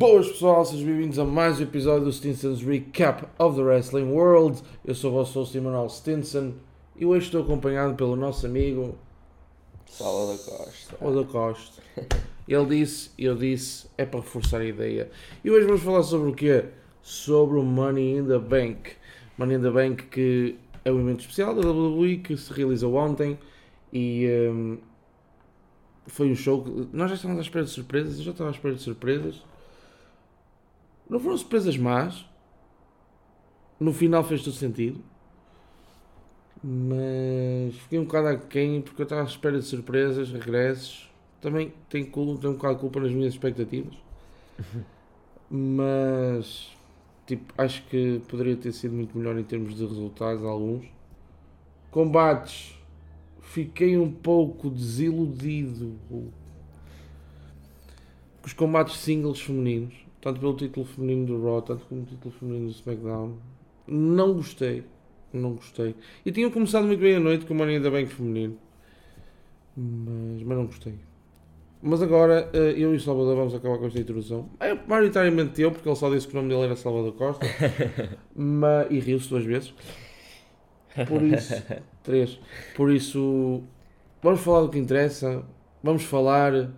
Boas pessoal, sejam bem-vindos a mais um episódio do Stinson's Recap of the Wrestling World. Eu sou o vosso host Emanuel Stinson e hoje estou acompanhado pelo nosso amigo Sala da Costa. Da Costa. Ele disse, eu disse, é para reforçar a ideia. E hoje vamos falar sobre o quê? Sobre o Money in the Bank. Money in the Bank que é um evento especial da WWE que se realizou ontem e hum, foi um show que nós já estávamos à espera de surpresas, eu já estava à espera de surpresas. Não foram surpresas más. No final fez todo sentido. Mas fiquei um bocado aquém porque eu estava à espera de surpresas, regressos. Também tenho, cul- tenho um bocado de culpa nas minhas expectativas. Mas tipo, acho que poderia ter sido muito melhor em termos de resultados, alguns. Combates, fiquei um pouco desiludido com os combates singles femininos, tanto pelo título feminino do Raw, tanto pelo título feminino do SmackDown. Não gostei, não gostei. E tinham começado muito bem a noite com o Money in the Bank feminino, mas, mas não gostei. Mas agora eh, eu e o Salvador vamos acabar com esta introdução. É maioritariamente eu, porque ele só disse que o nome dele era Salvador Costa. mas, e riu-se duas vezes. Por isso, três. Por isso, vamos falar do que interessa. Vamos falar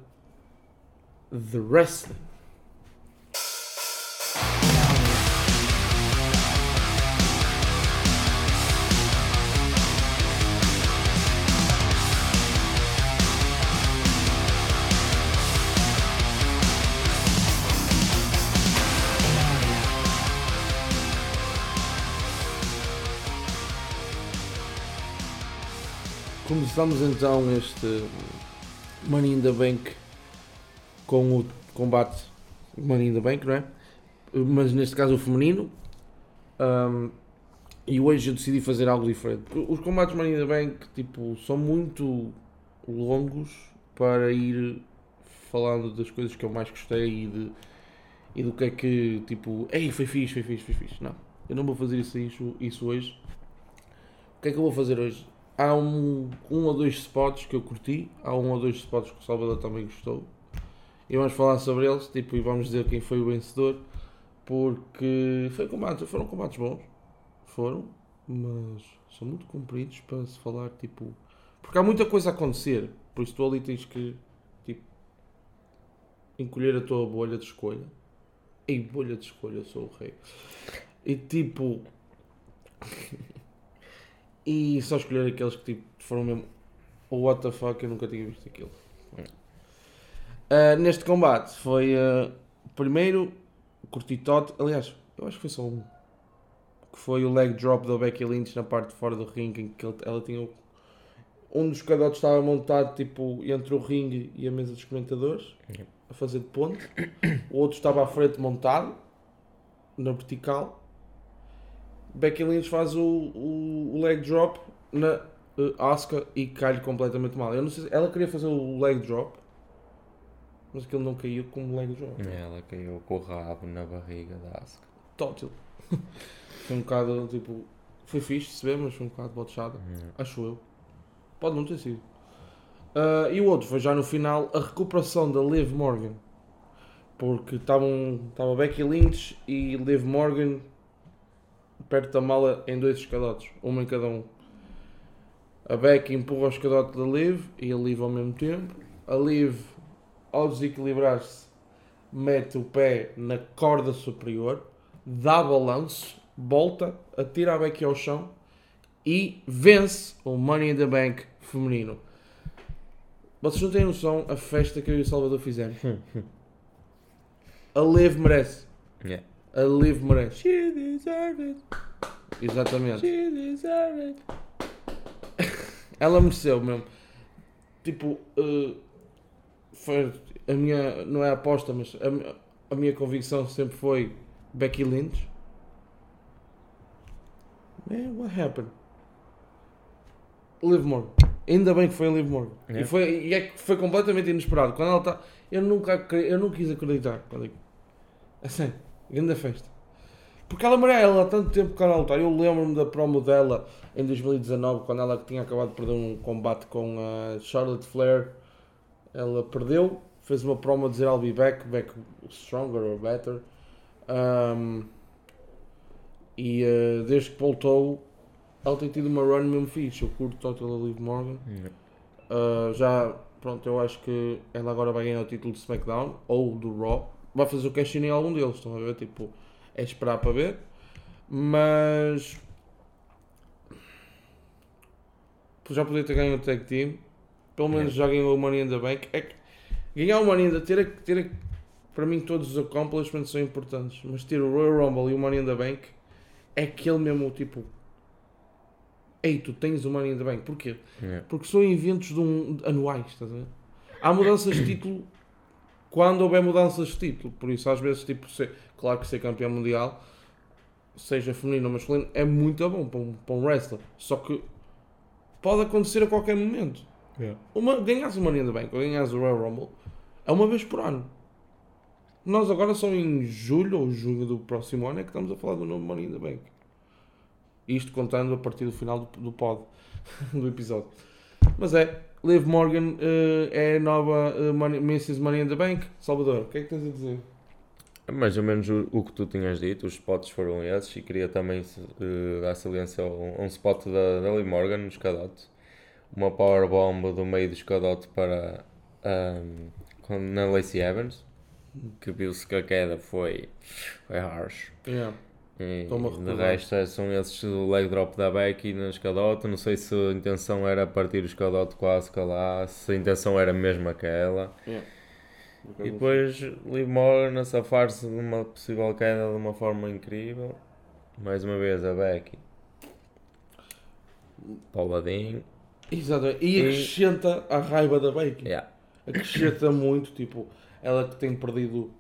de wrestling. Começamos então este Money in the Bank com o combate Money in the Bank, não é? Mas neste caso o feminino. Ahm, e hoje eu decidi fazer algo diferente. Os combates Money in the Bank tipo, são muito longos para ir falando das coisas que eu mais gostei e, de, e do que é que tipo, ei, foi fixe, foi fixe, foi fixe. Não, eu não vou fazer isso, isso, isso hoje. O que é que eu vou fazer hoje? Há um, um ou dois spots que eu curti, há um ou dois spots que o Salvador também gostou. E vamos falar sobre eles, tipo, e vamos dizer quem foi o vencedor, porque foi foram combates bons, foram, mas são muito compridos para se falar, tipo, porque há muita coisa a acontecer, por isso tu ali tens que, tipo, encolher a tua bolha de escolha. Ei, bolha de escolha, eu sou o rei. E tipo, e só escolher aqueles que tipo, foram mesmo o what the fuck, eu nunca tinha visto aquilo. Ah, neste combate foi ah, primeiro curti Todd, aliás, eu acho que foi só um. Que foi o leg drop da Becky Lynch na parte de fora do ringue em que ele- ela tinha o- um dos cadotes estava montado tipo entre o ringue e a mesa dos comentadores Yep. a fazer de ponte. O outro estava à frente montado na vertical. Becky Lynch faz o, o, o leg drop na uh, Asuka e cai completamente mal. Eu não sei se ela queria fazer o leg drop, mas aquilo não caiu como leg drop. Ela caiu com o rabo na barriga da Asuka. Tótil. foi um bocado tipo. Foi fixe se ver, mas foi um bocado botechada. Hum. Acho eu. Pode não ter sido. Ah, e o outro foi já no final a recuperação da Liv Morgan. Porque estavam estava Becky Lynch e Liv Morgan perto da mala em dois escadotes, uma em cada um. A Becky empurra o escadote da Liv e a Liv ao mesmo tempo. A Liv, ao desequilibrar-se, mete o pé na corda superior, dá balanço, volta, atira a Becky ao chão e vence o Money in the Bank feminino. Vocês não têm noção a festa que eu e o Salvador fizemos. A Liv merece. Yeah. A Liv merece. She deserve it. Exatamente. She deserve it. Ela mereceu mesmo. Tipo, eh, foi a minha, não é aposta, mas a, a minha convicção sempre foi Becky Lynch. Man, what happened? Liv Morgan. Ainda bem que foi a Liv Morgan. E, Yeah. foi, e é que foi completamente inesperado. Quando ela está. Eu nunca eu não quis acreditar. Quando a sério, grande festa. Porque ela merece, ela há tanto tempo que ela lutar. Eu lembro-me da promo dela em 2019, quando ela tinha acabado de perder um combate com a Charlotte Flair. Ela perdeu fez uma promo a dizer I'll be back, back stronger or better. Um, e uh, desde que voltou, ele tem tido uma run mesmo fixe. Eu curto total Liv Morgan. Uh, já, pronto, eu acho que ela agora vai ganhar o título de SmackDown ou do Raw. Vai fazer o cash em algum deles, estão a ver? Tipo, é esperar para ver. Mas já podia ter ganho o tag team. Pelo menos já ganhou o Money in the Bank. É que ganhar o Money in the ter, ter para mim todos os accomplishments são importantes, mas ter o Royal Rumble e o Money in the Bank é aquele mesmo tipo. Ei, tu tens o Money in the Bank. Porquê? Yeah. Porque são eventos de um, anuais, estás a ver? Há mudanças de título quando houver mudanças de título. Por isso, às vezes, tipo, ser, claro que ser campeão mundial, seja feminino ou masculino, é muito bom para um, para um wrestler. Só que pode acontecer a qualquer momento. Yeah. Uma, ganhas o Money in the Bank ou ganhas o Royal Rumble é uma vez por ano. Nós agora só em julho ou junho do próximo ano é que estamos a falar do novo Money in the Bank. Isto contando a partir do final do, do pod, do episódio. Mas é, Liv Morgan eh, é a nova eh, money, Mrs. Money in the Bank. Salvador, o que é que tens a dizer? Mais ou menos o, o que tu tinhas dito, os spots foram esses e queria também eh, dar saliência a um, um spot da, da Lee Morgan no escadote. Uma powerbomb do meio do escadote para ahm, com- na Lacey Evans, que viu-se que a queda foi, foi harsh. Yeah. E, Estou-me a de resto é- são esses o leg drop da Becky na escadote. Não sei se a intenção era partir o escadote a Asuka lá, se a intenção era mesmo aquela. Yeah. E depois Liv Morgan a safar-se de uma possível queda de uma forma incrível. Mais uma vez a Becky. Pauladinho. Exatamente. E E- acrescenta a raiva da Becky. Yeah. acrescenta muito, tipo, ela que tem perdido,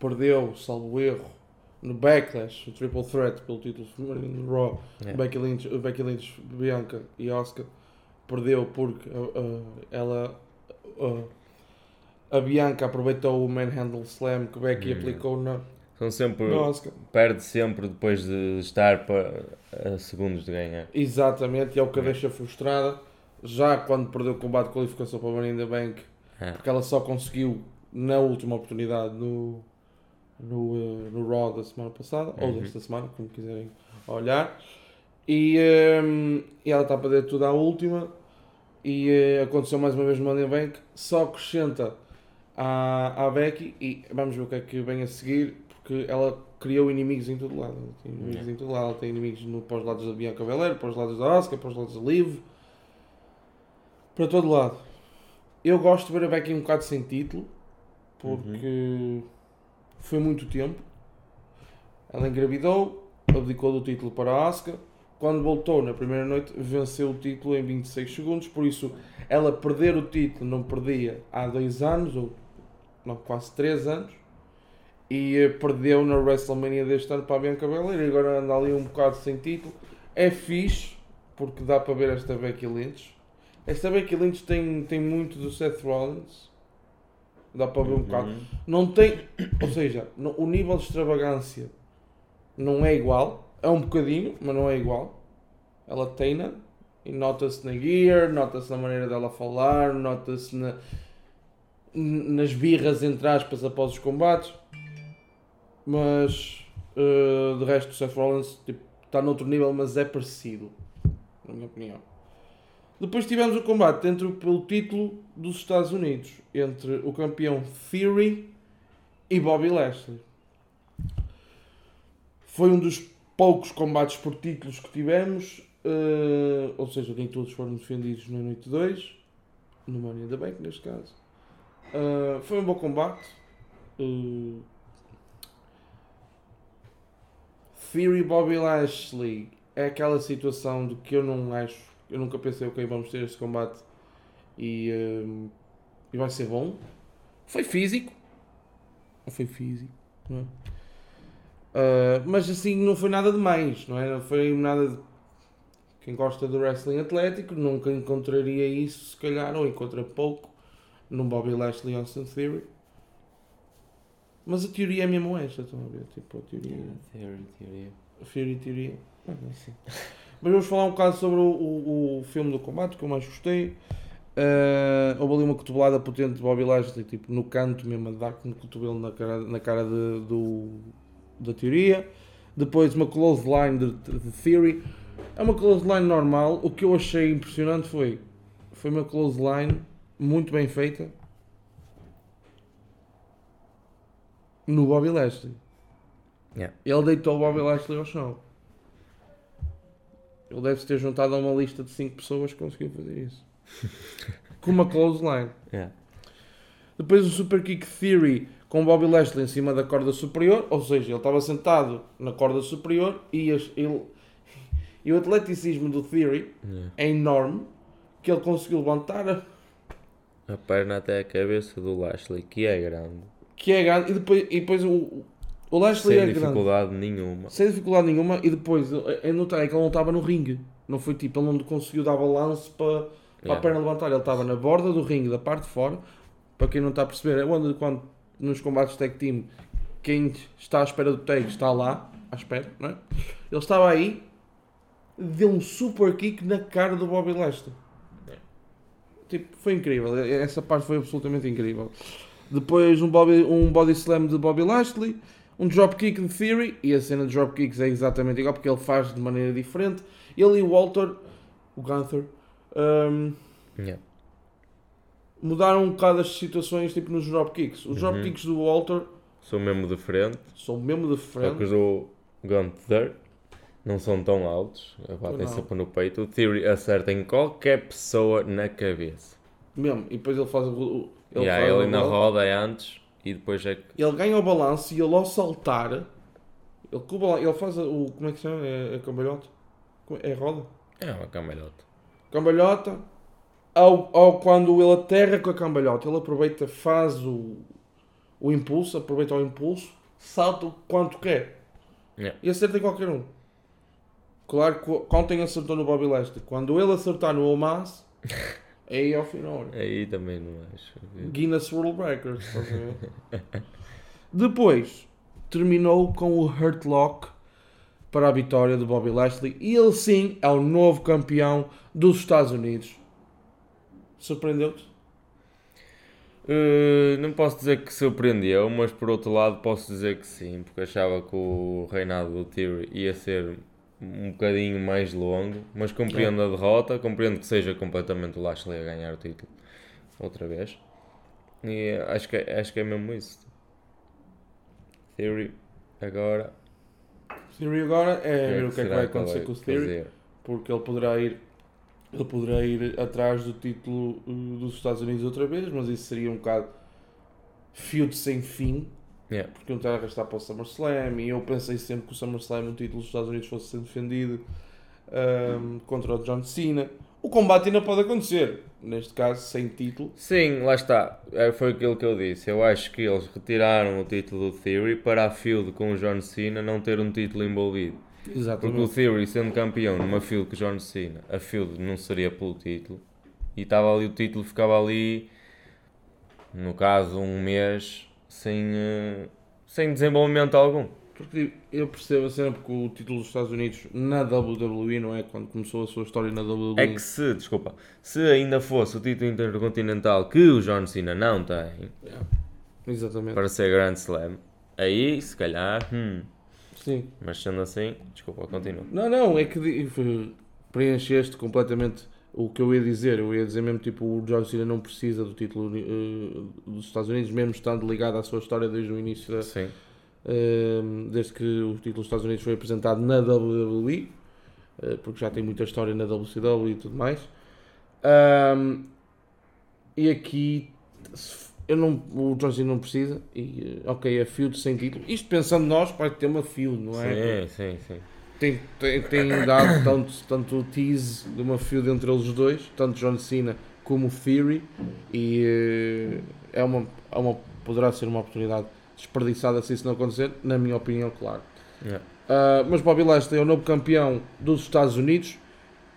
perdeu, salvo erro, no Backlash, o Triple Threat pelo título feminino no Raw, Yeah. Becky, Lynch, Becky Lynch, Bianca e Asuka, perdeu porque uh, uh, ela, uh, a Bianca aproveitou o Manhandle Slam que Becky aplicou na, São sempre. Perde sempre depois de estar para, a segundos de ganhar. Exatamente, e é o que a deixa frustrada, já quando perdeu o combate de qualificação para a the Bank, Ah, porque ela só conseguiu na última oportunidade no, no, eh, no Raw da semana passada, ou Uhum. desta semana, como quiserem olhar. E, ehm, e ela está para dentro tudo à última. E eh, aconteceu mais uma vez no Money Bank. Só acrescenta à, à Becky. E vamos ver o que é que vem a seguir. Porque ela criou inimigos em todo lado. Ela tem inimigos Yeah. em todo lado. Ela tem inimigos no, para os lados da Bianca Belair, para os lados da Asuka, para os lados da Liv. Para todo lado. Eu gosto de ver a Becky um bocado sem título. Porque foi muito tempo. Ela engravidou, abdicou do título para a Asuka. Quando voltou na primeira noite, venceu o título em 26 segundos. Por isso, ela perder o título não perdia há dois anos, ou não, quase três anos. E eh, perdeu na WrestleMania deste ano para a Bianca Belair. Agora anda ali um bocado sem título. É fixe, porque dá para ver esta Becky Lynch. Esta Becky Lynch tem, tem muito do Seth Rollins. Dá para ver um bocado. uhum. Não tem, ou seja, no- o nível de extravagância não é igual, é um bocadinho, mas não é igual. Ela tem-na e nota-se na gear, nota-se na maneira dela falar, nota-se na, nas birras entre aspas após os combates. Mas eh, de resto o Seth Rollins tipo, está noutro nível, mas é parecido, na minha opinião. Depois tivemos o combate entre, pelo título dos Estados Unidos entre o campeão Theory e Bobby Lashley. Foi um dos poucos combates por títulos que tivemos, eh, ou seja, nem todos foram defendidos na noite 2, no Money in the Bank neste caso. Eh, foi um bom combate. Eh, Theory Bobby Lashley é aquela situação de que eu não acho, eu nunca pensei, ok, vamos ter este combate e, hum, e vai ser bom. Foi físico, não foi físico, não é? Ah, mas assim, não foi nada demais, não é? Não foi nada de. Quem gosta do wrestling atlético nunca encontraria isso, se calhar, ou encontra pouco, no Bobby Lashley Austin Theory. Mas a teoria é mesmo esta, estão a ver? Tipo, a teoria. Teoria, teoria. Fury Teoria. Ah, não sei. Mas vamos falar um bocado sobre o, o, o filme do combate que eu mais gostei. Uh, houve ali uma cotovelada potente de Bobby Lashley, tipo, no canto mesmo, a dar com o cotovelo na cara, na cara de, do, da teoria. Depois uma close line de, de Theory. É uma close line normal. O que eu achei impressionante foi, foi uma close line muito bem feita no Bobby Lashley. Yeah. Ele deitou o Bobby Lashley ao chão. Ele deve ter juntado a uma lista de 5 pessoas que conseguiu fazer isso. Com uma close line. Yeah. Depois o Super Kick Theory com o Bobby Lashley em cima da corda superior, ou seja, ele estava sentado na corda superior e, as- ele, e o atleticismo do Theory Yeah. é enorme que ele conseguiu levantar a, A perna até a cabeça do Lashley, que é grande. que é grande e depois, e depois o, o Lashley Sem é grande. dificuldade nenhuma. Sem dificuldade nenhuma, e depois é notar que ele não estava no ringue. Não foi tipo, ele não conseguiu dar balanço para, para a Yeah. perna levantar. Ele estava na borda do ringue, da parte de fora. Para quem não está a perceber, é onde quando nos combates tag team, quem está à espera do tag está lá, à espera, não é? Ele estava aí, deu um super kick na cara do Bobby Lashley. Tipo, foi incrível. Essa parte foi absolutamente incrível. Depois um body, um body slam de Bobby Lashley, um dropkick de Theory, e a cena de dropkicks é exatamente igual porque ele faz de maneira diferente. Ele e o Walter, o Gunther, hum, Yeah. mudaram um bocado as situações tipo nos dropkicks. Os Uhum. dropkicks do Walter Sou mesmo de frente. são mesmo Só que diferentes. os do Gunther não são tão altos. Batem sempre no peito. O Theory acerta em qualquer pessoa na cabeça. Mesmo. E depois ele faz o. Ele, yeah, faz ele roda é antes e depois é que. Ele ganha o balanço e ele ao saltar. Ele, ele faz o. Como é que se chama? É, é cambalhota? Como- É roda? É uma camalhota. cambalhota, ao, ao, quando ele aterra com a cambalhota, ele aproveita, faz o, o impulso, aproveita o impulso, salta o quanto quer Yeah. e acerta em qualquer um. Claro que contem acertou no Bobby Lashley. Quando ele acertar no Omas, aí ao final. Aí também não acho. Guinness World Records. estás a ver? Depois terminou com o Hurt Lock para a vitória de Bobby Lashley e ele sim é o novo campeão dos Estados Unidos. Surpreendeu-te? Uh, não posso dizer que surpreendeu, mas por outro lado posso dizer que sim, porque achava que o reinado do Theory ia ser um bocadinho mais longo, mas compreendo a derrota, compreendo que seja completamente o Lashley a ganhar o título outra vez. E acho que, é- acho que é mesmo isso. Theory agora Theory agora é ver o que é que vai acontecer com o Theory, fazer? porque ele poderá ir ele poderá ir atrás do título uh, dos Estados Unidos outra vez, mas isso seria um bocado feud sem fim. Yeah. porque não está a arrastar para o SummerSlam e eu pensei sempre que o SummerSlam, o título dos Estados Unidos, fosse ser defendido ahm, contra o John Cena. O combate ainda pode acontecer, neste caso sem título. Sim, lá está. É, Foi aquilo que eu disse. Eu acho que eles retiraram o título do Theory para a feud com o John Cena não ter um título envolvido. Porque o Exatamente. Theory sendo campeão numa feud com o John Cena, a feud não seria pelo título. E estava ali, o título ficava ali, no caso, um mês sem, eh, sem desenvolvimento algum. Porque eu percebo sempre que o título dos Estados Unidos na WWE, não é? Quando começou a sua história na WWE. É que se, desculpa, se ainda fosse o título intercontinental que o John Cena não tem, Exatamente. para ser Grand Slam, aí se calhar, hum, Sim. mas sendo assim, desculpa, continua. Não, não, é que preencheste completamente o que eu ia dizer. Eu ia dizer mesmo, tipo, o John Cena não precisa do título eh, dos Estados Unidos, mesmo estando ligado à sua história desde o início da, Sim. Um, desde que o título dos Estados Unidos foi apresentado na WWE, uh, porque já tem muita história na WCW e tudo mais. Um, e aqui eu não, o John Cena não precisa, e uh, ok, é feud sem título. Isto pensando nós, vai ter uma feud, não é? Sim, sim, sim. Tem, tem, tem dado tanto, tanto o tease de uma feud entre eles dois, tanto John Cena como Theory, e uh, é uma, é uma, poderá ser uma oportunidade desperdiçada se isso não acontecer, na minha opinião, claro. Yeah. Uh, mas Bobby Lashley é o novo campeão dos Estados Unidos.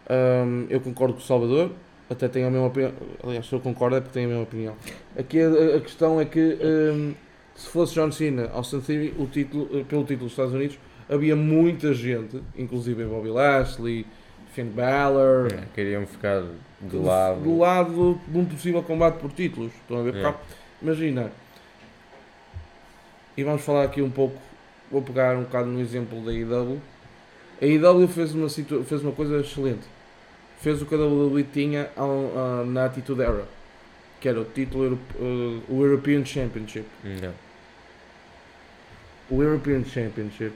Um, eu concordo com o Salvador, até tenho a mesma opinião. Aliás, se eu concordo é porque tenho a mesma opinião. Aqui a, a questão é que um, se fosse John Cena, Austin Theory, o título, eh, pelo título dos Estados Unidos, havia muita gente, inclusive Bobby Lashley, Finn Balor, É, Queriam ficar de lado. do lado de um possível combate por títulos. Estão a ver? É. Imagina. E vamos falar aqui um pouco. Vou pegar um bocado no exemplo da IW. A IW fez uma, situa- fez uma coisa excelente. Fez o que a WWE tinha na Attitude Era. Que era o título eh, o European Championship. Não. O European Championship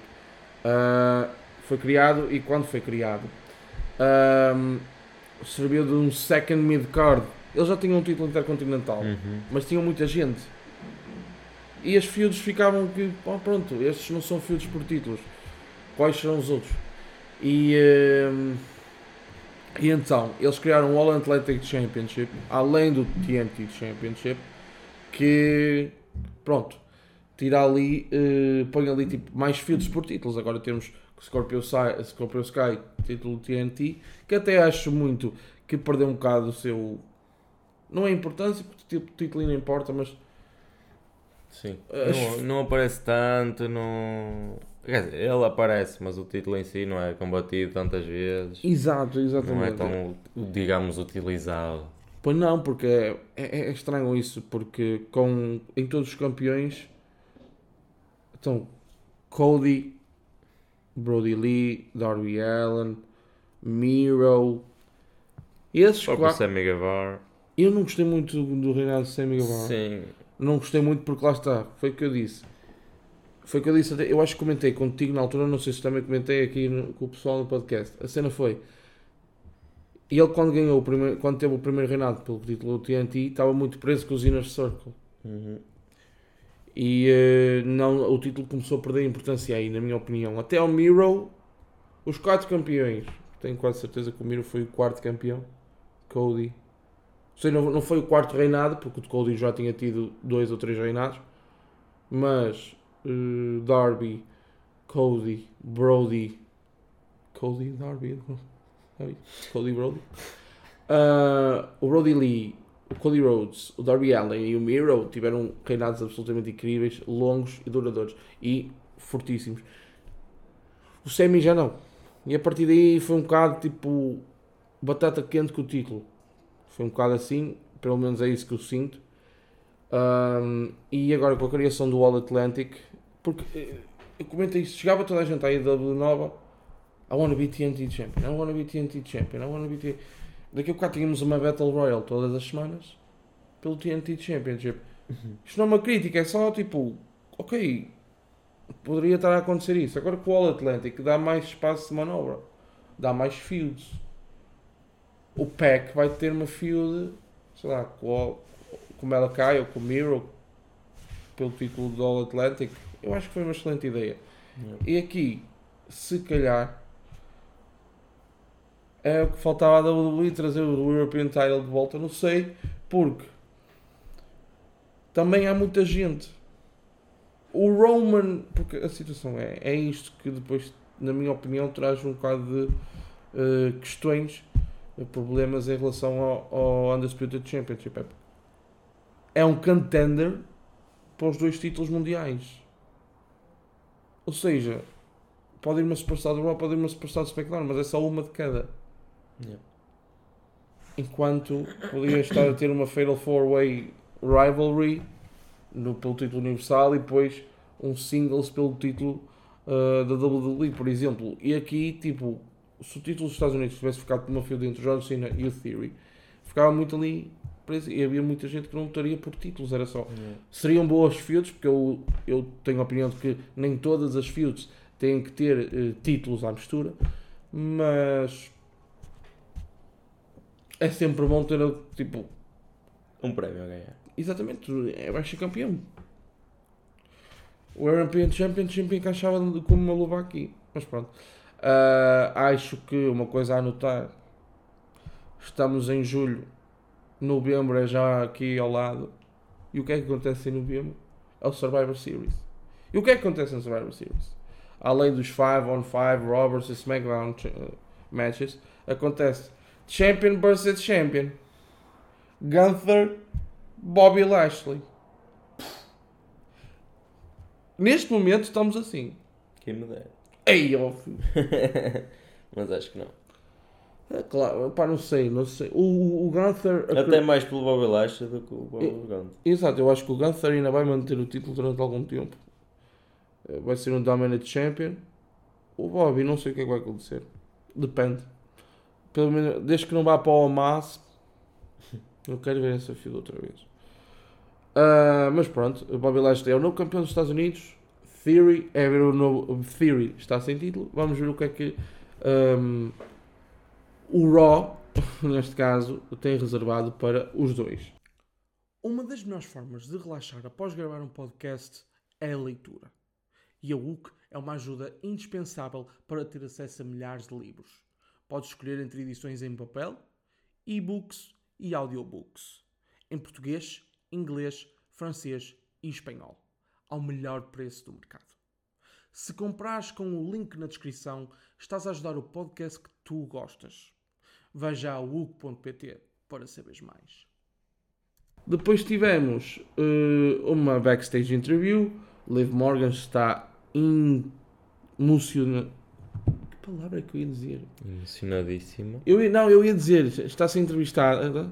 ah, foi criado e quando foi criado ahm, serviu de um second mid card. Eles já tinham um título intercontinental, Uhum. mas tinham muita gente. E as feuds ficavam que, pá, pronto, estes não são feuds por títulos. Quais serão os outros? E, ahm, e então, eles criaram o All Athletic Championship, além do TNT Championship, que, pronto, tira ali, eh, põe ali tipo, mais feuds por títulos. Agora temos Scorpio, Sky, Scorpio Sky, título TNT, que até acho muito que perdeu um bocado o seu. Não é importância, porque tipo, o título ainda importa, mas Sim. As- Não, não aparece tanto, não. Quer dizer, ele aparece, mas o título em si não é combatido tantas vezes. Exato, Não é exatamente. tão, digamos, utilizado. Pois não, porque é, é, é estranho isso, porque com, em todos os campeões estão Cody, Brody Lee, Darby Allen, Miro. Esses quatro. Sammy Guevara. Eu não gostei muito do, do reinado de Sammy Guevara. Sim. Não gostei muito porque lá está, foi o que eu disse. Foi o que eu disse, eu acho que comentei contigo na altura, não sei se também comentei aqui no- com o pessoal no podcast. A cena foi, e ele quando ganhou o primeiro, quando teve o primeiro reinado pelo título do TNT, estava muito preso com os Inner Circle. Uhum. E eh, não, o título começou a perder importância aí, na minha opinião. Até ao Miro, os quatro campeões. Tenho quase certeza que o Miro foi o quarto campeão. Cody. Sei, não, não foi o quarto reinado, porque o Cody já tinha tido dois ou três reinados. Mas eh, Darby, Cody, Brody. Cody, Darby, Cody, Brody. Ah, o Brody Lee, o Cody Rhodes, o Darby Allen e o Miro tiveram reinados absolutamente incríveis, longos e duradouros e fortíssimos. O Semi já não. E a partir daí foi um bocado tipo batata quente com o título. Foi um bocado assim, pelo menos é isso que eu sinto. Ahm, e agora com a criação do All Atlantic, porque eh, eu comentei isso, chegava toda a gente aí da nova. I wanna be TNT Champion, I wanna be TNT Champion, I wanna be TNT. Daqui a bocado tínhamos uma Battle Royale todas as semanas pelo TNT Championship. Isto não é uma crítica, é só tipo, ok, poderia estar a acontecer isso. Agora com o All Atlantic dá mais espaço de manobra, dá mais feuds. O Pack vai ter uma feud, sei lá, com, o- com Malakai ou com o Miro pelo título do All Atlantic. Eu acho que foi uma excelente ideia. E aqui, se calhar, é o que faltava a WWE trazer o European Title de volta, não sei, porque também há muita gente. O Roman, porque a situação é, é isto que depois, na minha opinião, traz um bocado de eh, questões, problemas em relação ao, ao Undisputed Championship. É um contender para os dois títulos mundiais. Ou seja, pode ir uma superstar do Raw, pode ir uma superstar do SmackDown, mas é só uma de cada. Yeah. Enquanto podia estar a ter uma Fatal 4-Way Rivalry no, pelo título universal e depois um singles pelo título uh, da WWE, por exemplo. E aqui, tipo, se o título dos Estados Unidos tivesse ficado por uma entre John Cena e o Theory, ficava muito ali preso e havia muita gente que não lutaria por títulos, era só. Seriam boas feuds, porque eu, eu tenho a opinião de que nem todas as feuds têm que ter eh, títulos à mistura, mas é sempre bom ter tipo, Um prémio a ganhar. exatamente, é, vai ser campeão. O European Championship encaixava como uma luva aqui, mas pronto. Ah, acho que uma coisa a anotar, estamos em julho, novembro é já aqui ao lado, e o que é que acontece em novembro? É o Survivor Series. E o que é que acontece no Survivor Series? Além dos 5 on 5 Roberts e SmackDown uh, matches, acontece Champion vs Champion. Gunther, Bobby Lashley. Neste momento estamos assim. Quem me dera. Ei, ó, filho. Mas acho que não. É claro, pá, não sei, não sei. O, o Gunther. Até mais pelo Bobby Lashley do que o Bobby Gunther. Exato, eu acho que o Gunther ainda vai manter o título durante algum tempo. Eh, Vai ser um Dominant Champion. O Bobby, não sei o que é que vai acontecer. Depende. Pelo menos, desde que não vá para o Hamas, eu quero ver essa fila outra vez. Ah, mas pronto, o Bobby Lashley é o novo campeão dos Estados Unidos. Theory é ver o novo. Theory está sem título. Vamos ver o que é que ahm, o Raw, neste caso, tem reservado para os dois. Uma das melhores formas de relaxar após gravar um podcast é a leitura. E a UC é uma ajuda indispensável para ter acesso a milhares de livros. Podes escolher entre edições em papel, e-books e audiobooks. Em português, inglês, francês e espanhol. Ao melhor preço do mercado. Se comprares com o link na descrição, estás a ajudar o podcast que tu gostas. Veja a UC.pt para saberes mais. Depois tivemos eh, uma backstage interview. Liv Morgan está emocionada. Palavra que eu ia dizer? Emocionadíssima. Eu ia, não, eu ia dizer, está a ser entrevistada,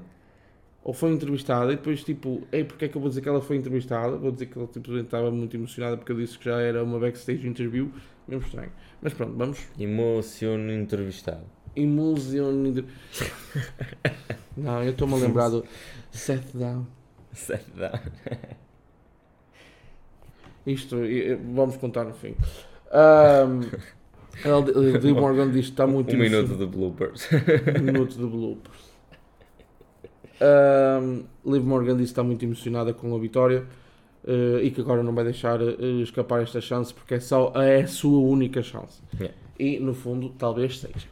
ou foi entrevistada, e depois tipo, ei, porque é que eu vou dizer que ela foi entrevistada? Vou dizer que ela tipo, estava muito emocionada porque eu disse que já era uma backstage interview, mesmo estranho. Mas pronto, vamos. Emociono entrevistado. Emotion. Não, eu estou-me a lembrar do Seth Down. Set down. Isto, e- e- vamos contar no fim. ela, Liv Morgan diz que está muito Um minuto de bloopers. Um minuto de bloopers. Um, Liv Morgan disse que está muito emocionada com a vitória eh, e que agora não vai deixar eh, escapar esta chance porque é, só, é a sua única chance. Yeah. E no fundo, talvez seja.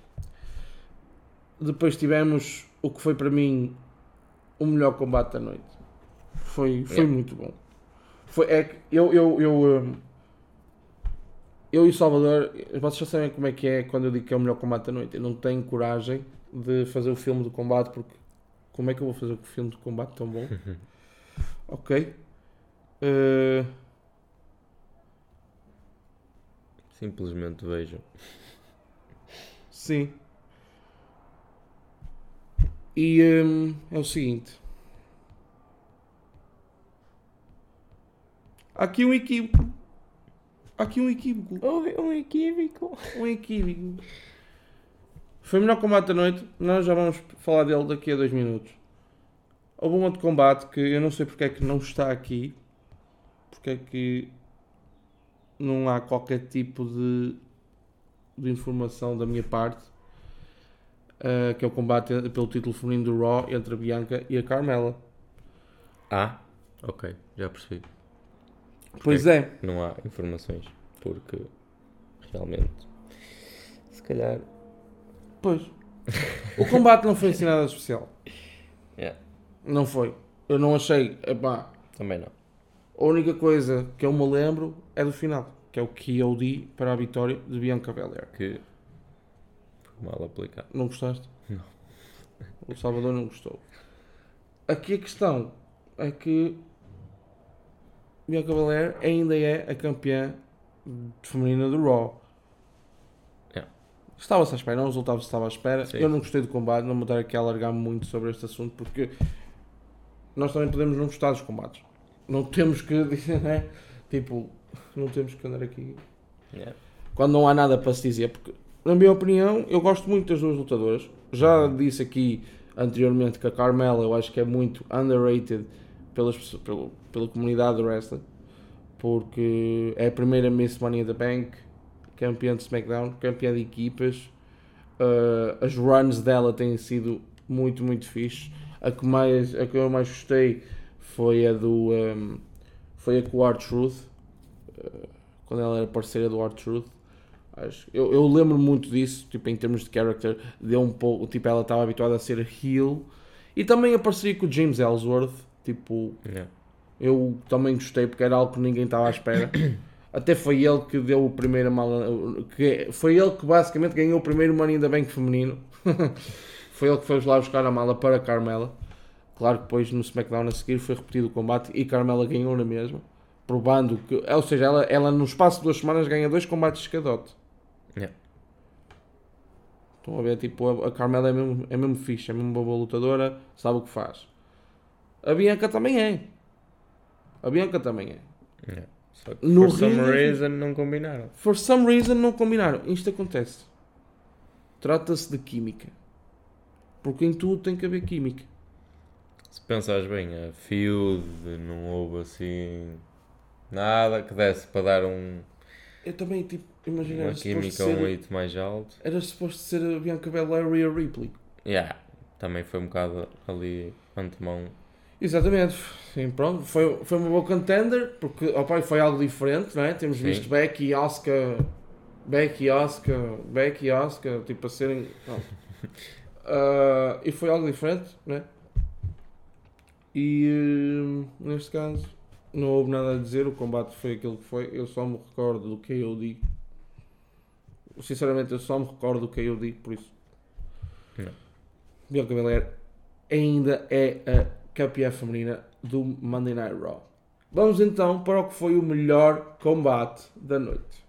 Depois tivemos o que foi para mim o melhor combate da noite. Foi, foi Yeah. muito bom. Foi, é eu, eu, eu, um, eu e o Salvador, vocês já sabem como é que é quando eu digo que é o melhor combate da noite. Eu não tenho coragem de fazer o filme de combate porque como é que eu vou fazer o filme de combate tão bom? ok. Eh, Simplesmente vejam. sim. E hum, é o seguinte. Há aqui um equívoco. Há aqui um equívoco. um equívoco. Um equívoco. Foi o melhor combate da noite. Nós já vamos falar dele daqui a dois minutos. Houve um outro combate que eu não sei porque é que não está aqui. Porque é que não há qualquer tipo de, de informação da minha parte. ah, que é o combate pelo título feminino do Raw entre a Bianca e a Carmela. Ah, ok, já percebi. Pois é. Não há informações. Porque realmente. Se calhar. Pois. O combate não foi assim nada especial. Yeah, Não foi. Eu não achei. Epá, também não. A única coisa que eu me lembro é do final, que é o KOD para a vitória de Bianca Belair. Que. Foi mal aplicado. Não gostaste? Não. O Salvador não gostou. Aqui a questão é que Bianca Belair ainda é a campeã feminina do Raw. Estava-se à espera, o resultado estava à espera. Sim. Eu não gostei do combate, não vou estar aqui a alargar muito sobre este assunto porque nós também podemos não gostar dos combates. Não temos que dizer, né? Tipo, não temos que andar aqui Yeah. quando não há nada para se dizer, porque na minha opinião eu gosto muito das duas lutadoras. Já disse aqui anteriormente que a Carmela eu acho que é muito underrated pelas, pelo, pela comunidade do wrestling, porque é a primeira Miss Money in the Bank, campeã de SmackDown, campeã de equipas. Uh, as runs dela têm sido muito, muito fixe. A que, mais, a que eu mais gostei foi a do um, foi a com o R-Truth uh, quando ela era parceira do R-Truth eu, eu lembro muito disso tipo em termos de character deu um pouco tipo ela estava habituada a ser heel e também a parceria com o James Ellsworth tipo Yeah. Eu também gostei porque era algo que ninguém estava à espera. Até foi ele que deu o primeiro mala, que foi ele que basicamente ganhou o primeiro Money the Bank feminino. foi ele que foi lá buscar a mala para Carmela. Claro que depois no SmackDown a seguir foi repetido o combate e Carmela ganhou na mesma, provando que, ou seja, ela, ela no espaço de duas semanas ganha dois combates de escadote. Yeah. Estão a ver, tipo, a, Carmela é mesmo, é mesmo fixe, é mesmo boa lutadora, sabe o que faz. A Bianca também é. A Bianca também é. Yeah. Só que No for some reason não combinaram. For some reason não combinaram. Isto acontece. Trata-se de química. Porque em tudo tem que haver química. Se pensares bem, a feud não houve assim nada que desse para dar um, Eu também, tipo, imagina, uma química, um hito mais alto. era suposto ser a Bianca Belair e a Ripley. Yeah. Também foi um bocado ali antemão. Exatamente. Sim, pronto. Foi, foi uma boa contender, porque opa, foi algo diferente, não é? Temos Sim. visto Becky e Asuka, Becky e Asuka, Becky e Asuka, tipo, a serem... Ah, e foi algo diferente, não é? E eh, neste caso não houve nada a dizer, o combate foi aquilo que foi. Eu só me recordo do KOD. Sinceramente, eu só me recordo do KOD, por isso. Não. Bianca Belair ainda é a campeã feminina do Monday Night Raw. Vamos então para o que foi o melhor combate da noite.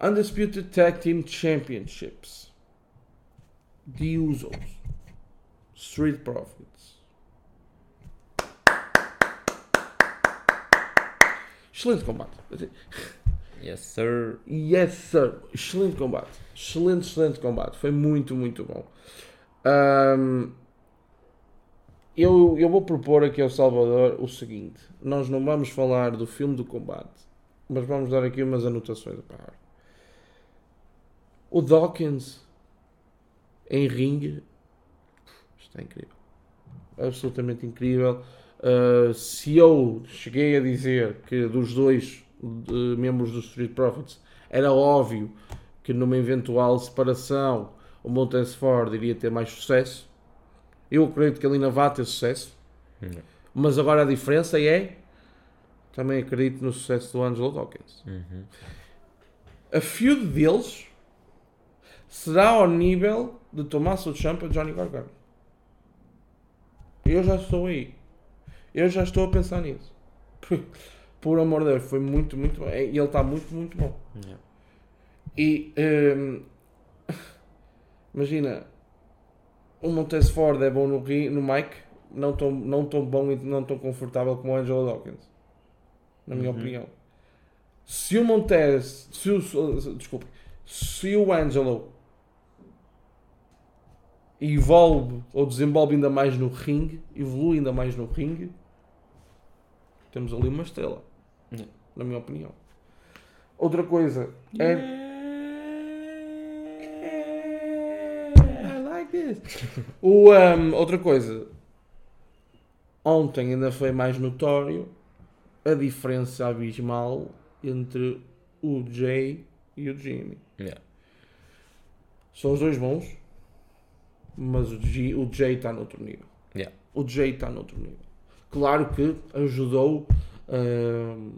Undisputed Tag Team Championships. The Usos. Street Profits. Excelente combate. Yes, sir. Yes, sir. Excelente combate. Excelente, excelente combate. Foi muito, muito bom. Ahm, eu, eu vou propor aqui ao Salvador o seguinte: nós não vamos falar do filme do combate, mas vamos dar aqui umas anotações a parar. O Dawkins em ringue está incrível. Absolutamente incrível. Uh, se eu cheguei a dizer que dos dois de- membros do Street Profits era óbvio que numa eventual separação o Montez Ford iria ter mais sucesso, eu acredito que ele ainda vai ter sucesso, Não. mas agora a diferença é também acredito no sucesso do Angelo Dawkins. Uhum. A feud deles será ao nível de Tommaso Ciampa e Johnny Gargano. Eu já estou aí. Eu já estou a pensar nisso. Por amor de Deus, foi muito, muito bom. E ele está muito, muito bom. Yeah. E hum, imagina, o Montez Ford é bom no, no mic, não tão, não tão bom e não tão confortável como o Angelo Dawkins. Na minha Uhum. opinião. Se o Montez, se o, desculpe, se o Angelo evolve ou desenvolve ainda mais no ringue, evolui ainda mais no ringue, temos ali uma estrela. Yeah. Na minha opinião. Outra coisa é. Like this. O, um, outra coisa. Ontem ainda foi mais notório a diferença abismal entre o Jay e o Jimmy. Yeah. São os dois bons, mas o, G, o Jay está noutro nível. Yeah. O Jay está noutro nível. Claro que ajudou hum,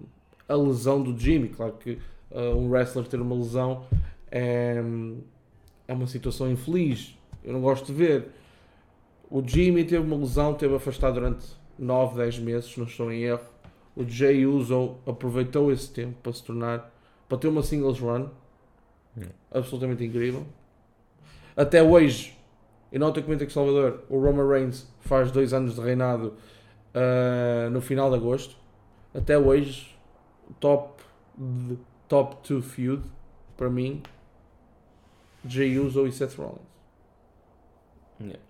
a lesão do Jimmy. Claro que uh, um wrestler ter uma lesão é, é uma situação infeliz. Eu não gosto de ver. O Jimmy teve uma lesão, teve afastado durante 9, 10 meses, se não estou em erro. O Jay Uso aproveitou esse tempo para se tornar, para ter uma singles run Yeah. absolutamente incrível. Até hoje, e não te comenta que Salvador, o Roman Reigns faz dois anos de reinado ah, no final de agosto. Até hoje, top de- top 2 feud para mim, Jay Uso e Seth Rollins. Yeah.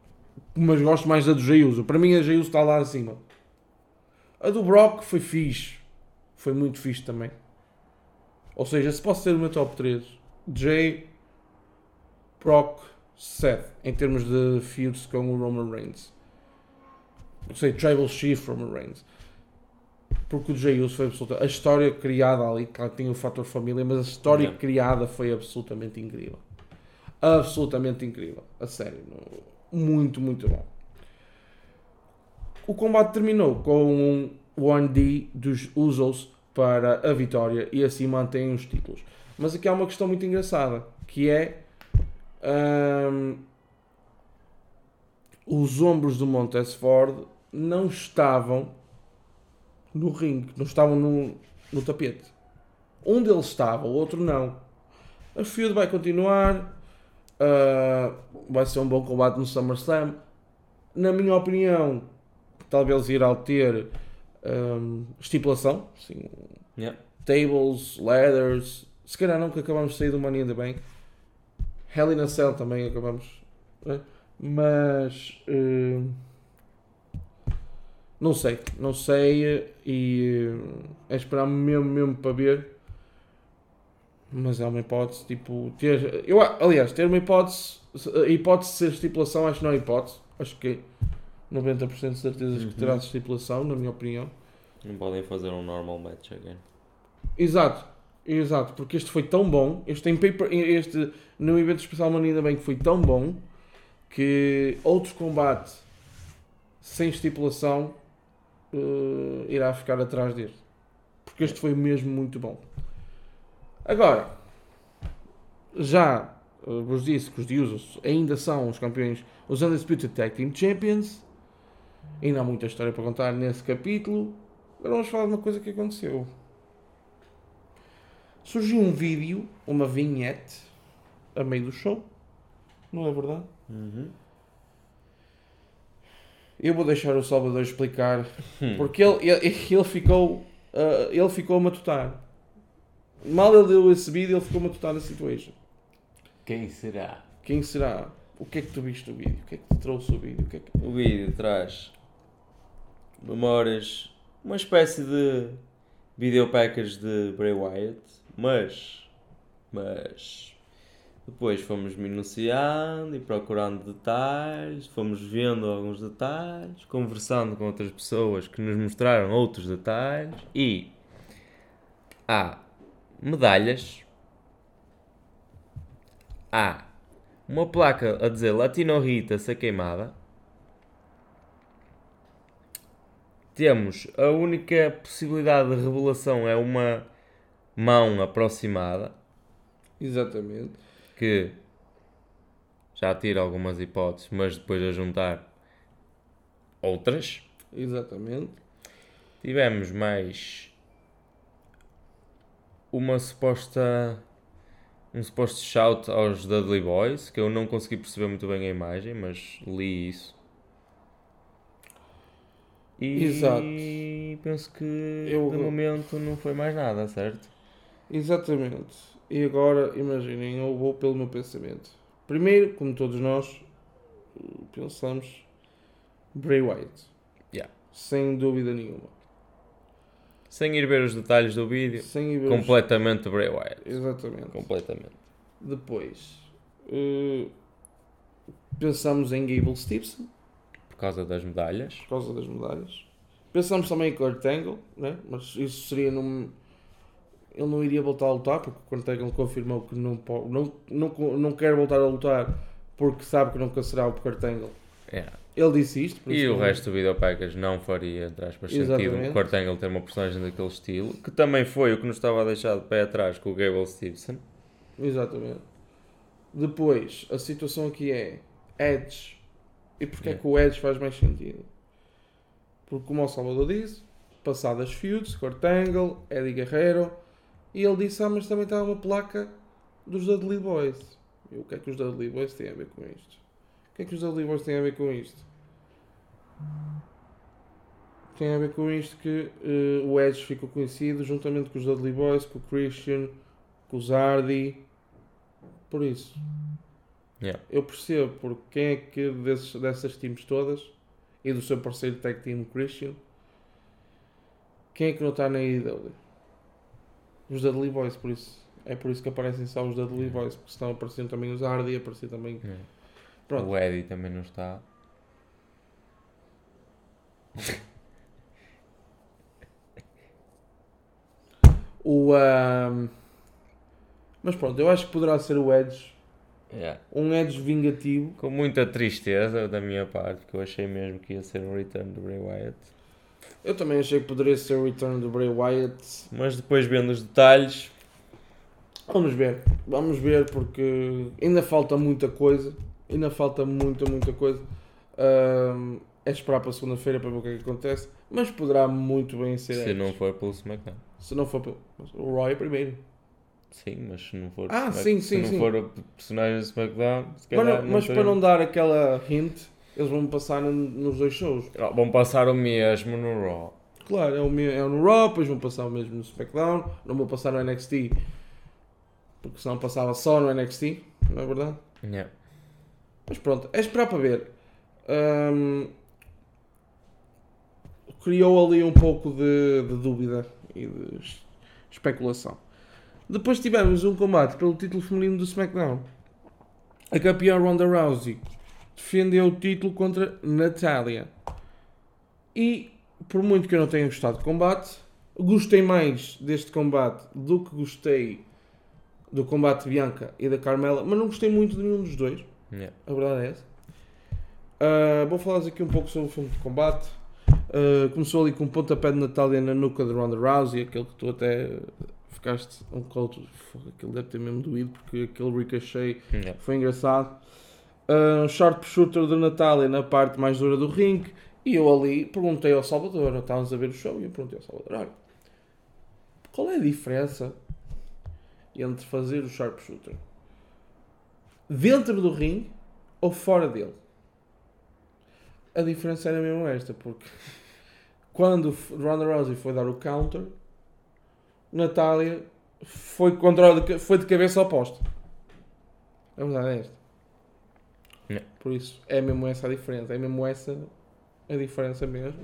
Mas gosto mais da do Jay Uso. Para mim a Jay Uso está lá acima. A do Brock foi fixe. Foi muito fixe também. Ou seja, se posso ter o meu top 3, Jay, Brock, Seth, em termos de feuds com o Roman Reigns. Ou seja, Tribal Chief Roman Reigns. Porque o Jay Uso foi absoluta. A história criada ali, claro que tem o fator família, mas a história Yeah. criada foi absolutamente incrível. Absolutamente incrível. A sério. não- Muito, muito bom. O combate terminou com um 1D dos Usos para a vitória e assim mantém os títulos. Mas aqui há uma questão muito engraçada, que é ahm, os ombros do Montez Ford não estavam no ringue, não estavam no, no tapete. Um deles estava, o outro não. A feud vai continuar. Uh, vai ser um bom combate no SummerSlam. Na minha opinião, talvez irá ter um, estipulação. Assim, Yeah. tables, ladders. Se calhar não que acabamos de sair do Money in the Bank. Hell in a Cell também acabamos. né? Mas eh, não sei, não sei e eh, é esperar mesmo, mesmo para ver. Mas é uma hipótese, tipo, ter, eu, aliás, ter uma hipótese, a hipótese de ser estipulação, acho que não é hipótese. Acho que 90% de certezas Uhum. que terá estipulação, na minha opinião. Não podem fazer um normal match again. Exato, exato, porque este foi tão bom, este, em paper, este no evento especial Money in the Bank foi tão bom que outro combate sem estipulação eh, irá ficar atrás deste. Porque este foi mesmo muito bom. Agora, já eh, vos disse que os de Usos ainda são os campeões, os Undisputed Tag Team Champions. Ainda há muita história para contar nesse capítulo. Agora vamos falar de uma coisa que aconteceu. Surgiu um vídeo, uma vinhete, a meio do show. Não é verdade? Uhum. Eu vou deixar o Salvador explicar, Hum. porque ele, ele, ele ficou ah, ele ficou a matutar. Mal ele deu esse vídeo, ele ficou a matutar na situation. Quem será? Quem será? O que é que tu viste do vídeo? O que é que te trouxe o vídeo? O que é que... O vídeo traz memórias, uma espécie de video package de Bray Wyatt, mas, mas depois fomos minuciando e procurando detalhes, fomos vendo alguns detalhes, conversando com outras pessoas que nos mostraram outros detalhes e há medalhas, há uma placa a dizer Latino Rita ser queimada. Temos a única possibilidade de revelação é uma mão aproximada Exatamente. que já tira algumas hipóteses, mas depois a juntar outras. Exatamente. Tivemos mais uma suposta um suposto shout aos Dudley Boys, que eu não consegui perceber muito bem a imagem, mas li isso. E Exato. penso que Eu- de momento não foi mais nada, certo? Exatamente. E agora, imaginem, eu vou pelo meu pensamento. Primeiro, como todos nós, pensamos Bray Wyatt. Yeah. Sem dúvida nenhuma. Sem ir ver os detalhes do vídeo, Sem ir ver os- completamente Bray Wyatt. Exatamente. Completamente. Depois, eh, pensamos em Gable Stevenson, Por causa das medalhas. por causa das medalhas. Pensamos também em Kurt Angle, né? mas isso seria num... Ele não iria voltar a lutar, porque o Kurt Angle confirmou que não, não, não, não quer voltar a lutar porque sabe que nunca será o Kurt Angle. Yeah. Ele disse isto. por E isso o resto do video package não faria, entre aspas, sentido o Kurt Angle ter uma personagem daquele estilo, que também foi o que nos estava a deixar de pé atrás com o Gable Stevenson. Exatamente. Depois, a situação aqui é Edge. E porquê é Yeah. que o Edge faz mais sentido? Porque, como o Salvador disse, passadas feuds, Kurt Angle, Eddie Guerrero, e ele disse, ah, mas também está uma placa dos Dudley Boys. E o que é que os Dudley Boys têm a ver com isto? O que é que os Boys têm a ver com isto? Tem a ver com isto que eh, o Edge ficou conhecido juntamente com os Dudley Boys, com o Christian, com os Hardy. Por isso, Yeah. eu percebo porque quem é que desses, dessas teams todas e do seu parceiro tag team Christian, quem é que não está na IW? Os Dudley Boys, por isso. É por isso que aparecem só os Dudley Boys, porque senão apareciam também os Hardy apareciam também. Yeah. Pronto. O Eddie também não está. O, ahm, Mas pronto, eu acho que poderá ser o Edge. Yeah. Um Edge vingativo. Com muita tristeza da minha parte, porque eu achei mesmo que ia ser o return do Bray Wyatt. Eu também achei que poderia ser o return do Bray Wyatt. Mas depois vendo os detalhes, Vamos ver, vamos ver porque ainda falta muita coisa, ainda falta muita, muita coisa. Ahm, é esperar para segunda-feira para ver o que é que acontece, mas poderá muito bem ser se Edge. não for pelo SmackDown. se não for pelo- mas o Roy é primeiro. Sim, mas se não for, Ah, Smack- sim, se sim, não sim. for o personagem de SmackDown, se Mas, calhar não- mas para não dar aquela hint, eles vão passar no- nos dois shows. Ah, Vão passar o mesmo no Raw. Claro, é, o, é no Raw, depois vão passar o mesmo no SmackDown, não vou passar no NXT, porque senão passava só no NXT, não é verdade? Yeah. Mas pronto, é esperar para ver. Ahm, criou ali um pouco de, de dúvida e de es- especulação. Depois tivemos um combate pelo título feminino do SmackDown. A campeã Ronda Rousey defendeu o título contra Natália. E, por muito que eu não tenha gostado do combate, gostei mais deste combate do que gostei do combate de Bianca e da Carmela, mas não gostei muito de nenhum dos dois. Yeah. A verdade é essa. Ah, vou falar aqui um pouco sobre o filme de combate. Ah, começou ali com um pontapé de Natália na nuca de Ronda Rousey, aquele que tu até ficaste um bocado. Fogo, Aquele deve ter mesmo doído porque aquele ricochet Yeah. foi engraçado. Ah, Um short shooter de Natália na parte mais dura do ringue. E eu ali perguntei ao Salvador, estávamos a ver o show, e eu perguntei ao Salvador: olha, qual é a diferença entre fazer o sharpshooter dentro do ringue ou fora dele? A diferença era mesmo esta, porque quando Ronda Rousey foi dar o counter, Natália foi, contra, de- foi de cabeça oposta. A verdade é esta. Yeah. Por isso, é mesmo essa a diferença. É mesmo essa a diferença mesmo.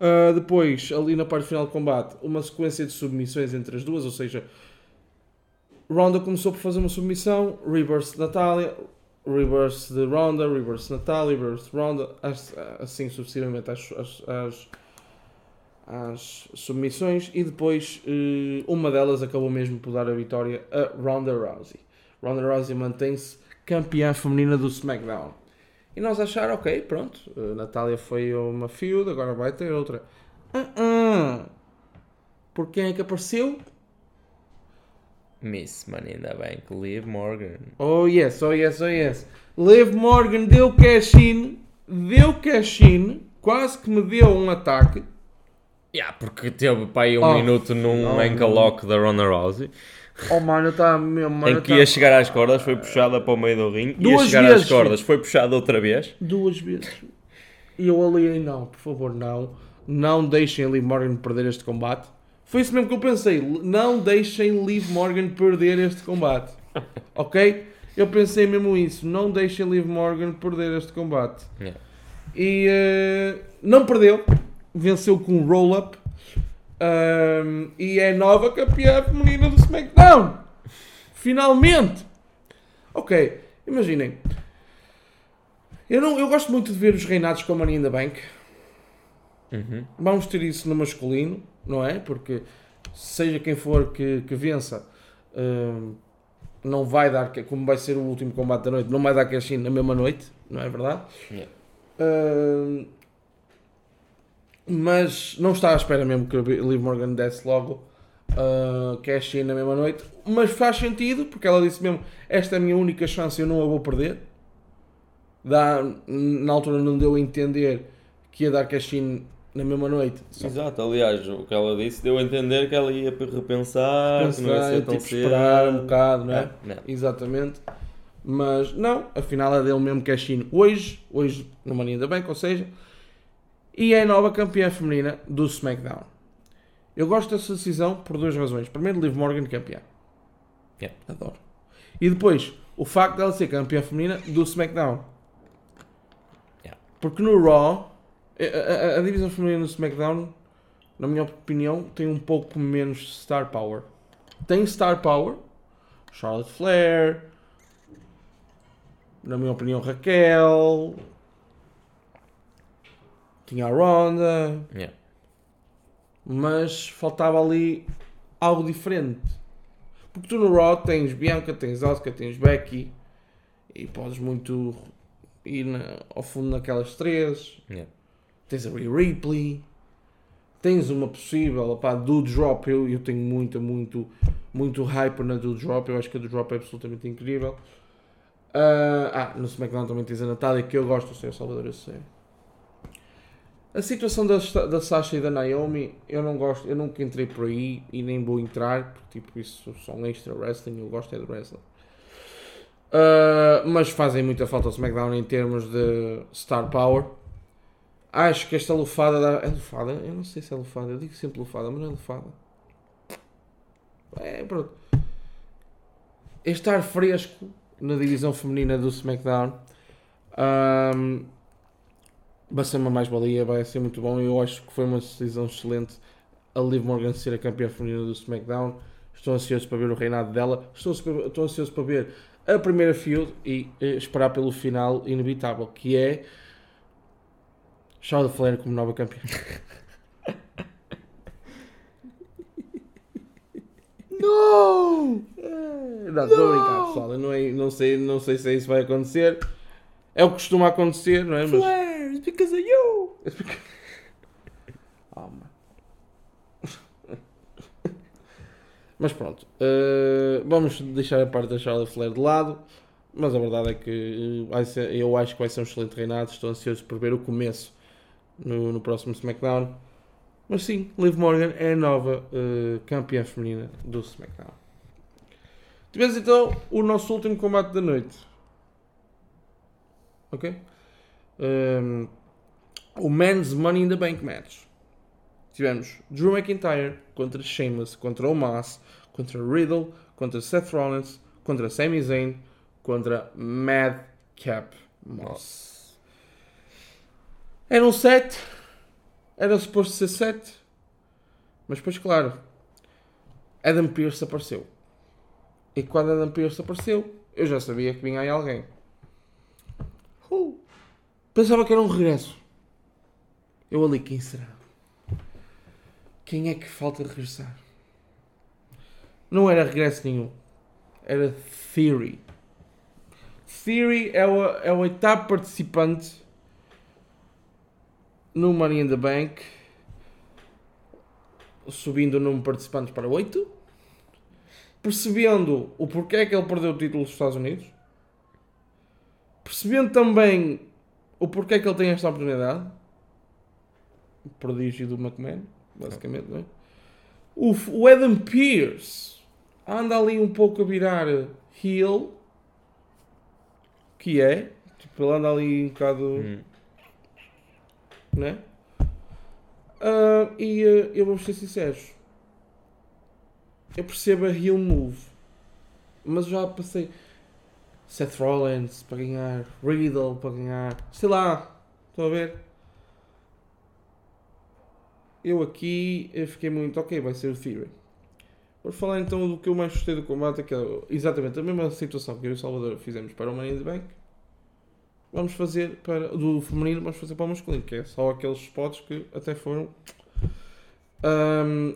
Ah, depois, ali na parte final do combate, uma sequência de submissões entre as duas, ou seja, Ronda começou por fazer uma submissão, reverse Natália, reverse de Ronda, reverse Natália, reverse Ronda, as- assim sucessivamente as, as, as, as submissões, e depois eh, uma delas acabou mesmo por dar a vitória a Ronda Rousey. Ronda Rousey mantém-se campeã feminina do SmackDown. E nós acharam, ok, pronto, a Natália foi uma feud, agora vai ter outra. Uh-uh. Por quem é que apareceu? Miss Money in the Bank, Liv Morgan. Oh yes, oh yes, oh yes. Liv Morgan deu cash-in, deu cash-in, quase que me deu um ataque. Yeah, porque teve para aí um Oh. minuto num Oh, ankle lock da Ronda Rousey, Oh mano, está mesmo, mano, em que tá- ia chegar às cordas, foi puxada para o meio do ringue, ia Duas chegar vezes, às cordas, foi puxada outra vez. duas vezes. E eu ali, não, por favor, não. Não deixem Liv Morgan perder este combate. Foi isso mesmo que eu pensei. Não deixem Liv Morgan perder este combate. Ok? Eu pensei mesmo isso. Não deixem Liv Morgan perder este combate. Yeah. E eh, não perdeu. Venceu com um roll-up. Ahm, e é nova campeã feminina do SmackDown. Finalmente. Ok, imaginem. Eu, não, eu gosto muito de ver os reinados com a Money in the Bank. Uhum. Vamos ter isso no masculino, não é? Porque seja quem for que, que vença, hum, não vai dar, como vai ser o último combate da noite, não vai dar cash in na mesma noite, não é verdade? Yeah. Hum, mas não está à espera mesmo que a Liv Morgan desse logo uh, cash in na mesma noite. Mas faz sentido, porque ela disse mesmo: Esta é a minha única chance, eu não a vou perder. Dá, na altura não deu a entender que ia dar cash na mesma noite. Exato, aliás, o que ela disse deu a entender que ela ia repensar, que não ia ser tão tipo, cedo. esperar um bocado, não é? É, não. Exatamente. Mas não, afinal é dele mesmo cash in hoje, hoje no Money in the Bank, ou seja, e é a nova campeã feminina do SmackDown. Eu gosto dessa decisão por duas razões. Primeiro, Liv Morgan campeã. Yeah. Adoro. E depois, o facto dela ser campeã feminina do SmackDown. Yeah. Porque no Raw, a, a- a divisão feminina do SmackDown, na minha opinião, tem um pouco menos star power. Tem star power, Charlotte Flair, na minha opinião, Raquel, tinha a Ronda, Yeah. mas faltava ali algo diferente. Porque tu no Raw tens Bianca, tens Asuka, tens Becky e podes muito ir na- ao fundo naquelas três. Yeah. Tens a Rhea Ripley, tens uma possível pá, do Drop. Eu, eu tenho muito, muito, muito hype na do Drop. Eu acho que a do Drop é absolutamente incrível. Ah, ah, no SmackDown também tens a Natália, que eu gosto, eu sei, o Salvador, eu sei. A situação da, da Sasha e da Naomi, eu não gosto, eu nunca entrei por aí e nem vou entrar, porque tipo, isso são extra wrestling, eu gosto é de wrestling. Uh, mas fazem muita falta ao SmackDown em termos de star power. Acho que esta lufada da, é lufada? Eu não sei se é lufada, eu digo sempre lufada, mas não é lufada. É, pronto. Estar fresco na divisão feminina do SmackDown um, vai ser uma mais-valia, vai ser muito bom. Eu acho que foi uma decisão excelente a Liv Morgan ser a campeã feminina do SmackDown. Estou ansioso para ver o reinado dela. Estou, estou ansioso para ver a primeira field e eh, esperar pelo final inevitável, que é Charlotte Flair como nova campeã. Não! Não, estou a brincar, pessoal. Eu não, é, não, sei, não sei se isso vai acontecer. É o que costuma acontecer, não é? Mas... Flair, it's because of you! oh, Mas pronto, uh, vamos deixar a parte da Charlotte Flair de lado. Mas a verdade é que ser, eu acho que vai ser um excelente reinado. Estou ansioso por ver o começo no, no próximo SmackDown. Mas sim, Liv Morgan é a nova uh, campeã feminina do SmackDown. Tivemos então o nosso último combate da noite. Ok? Um, o Men's Money in the Bank Match. Tivemos Drew McIntyre contra Sheamus, contra Omas, contra Riddle, contra Seth Rollins, contra Sami Zayn, contra Madcap Moss. Eram sete. Era suposto ser sete. Mas depois, claro, Adam Pearce apareceu. E quando Adam Pearce apareceu, eu já sabia que vinha aí alguém. Uh, pensava que era um regresso. Eu ali, quem será? Quem é que falta regressar? Não era regresso nenhum. Era Theory. Theory é o, é o oitavo participante no Money in the Bank, subindo o número de participantes para 8, percebendo o porquê que ele perdeu o título dos Estados Unidos, percebendo também o porquê que ele tem esta oportunidade, o prodígio do McMahon, basicamente, não é? O, o Adam Pearce anda ali um pouco a virar heel, que é, tipo, ele anda ali um bocado, hum. Né? Uh, e uh, eu vou ser sincero, eu percebo a heel move, mas já passei Seth Rollins para ganhar, Riddle para ganhar, sei lá, estão a ver? eu aqui eu fiquei muito, ok, vai ser o Theory. Vamos falar então do que eu mais gostei do combate, que é exatamente a mesma situação que eu e o Salvador fizemos para o Money in the Bank. Vamos fazer para do feminino, vamos fazer para o masculino, que é só aqueles spots que até foram. Um,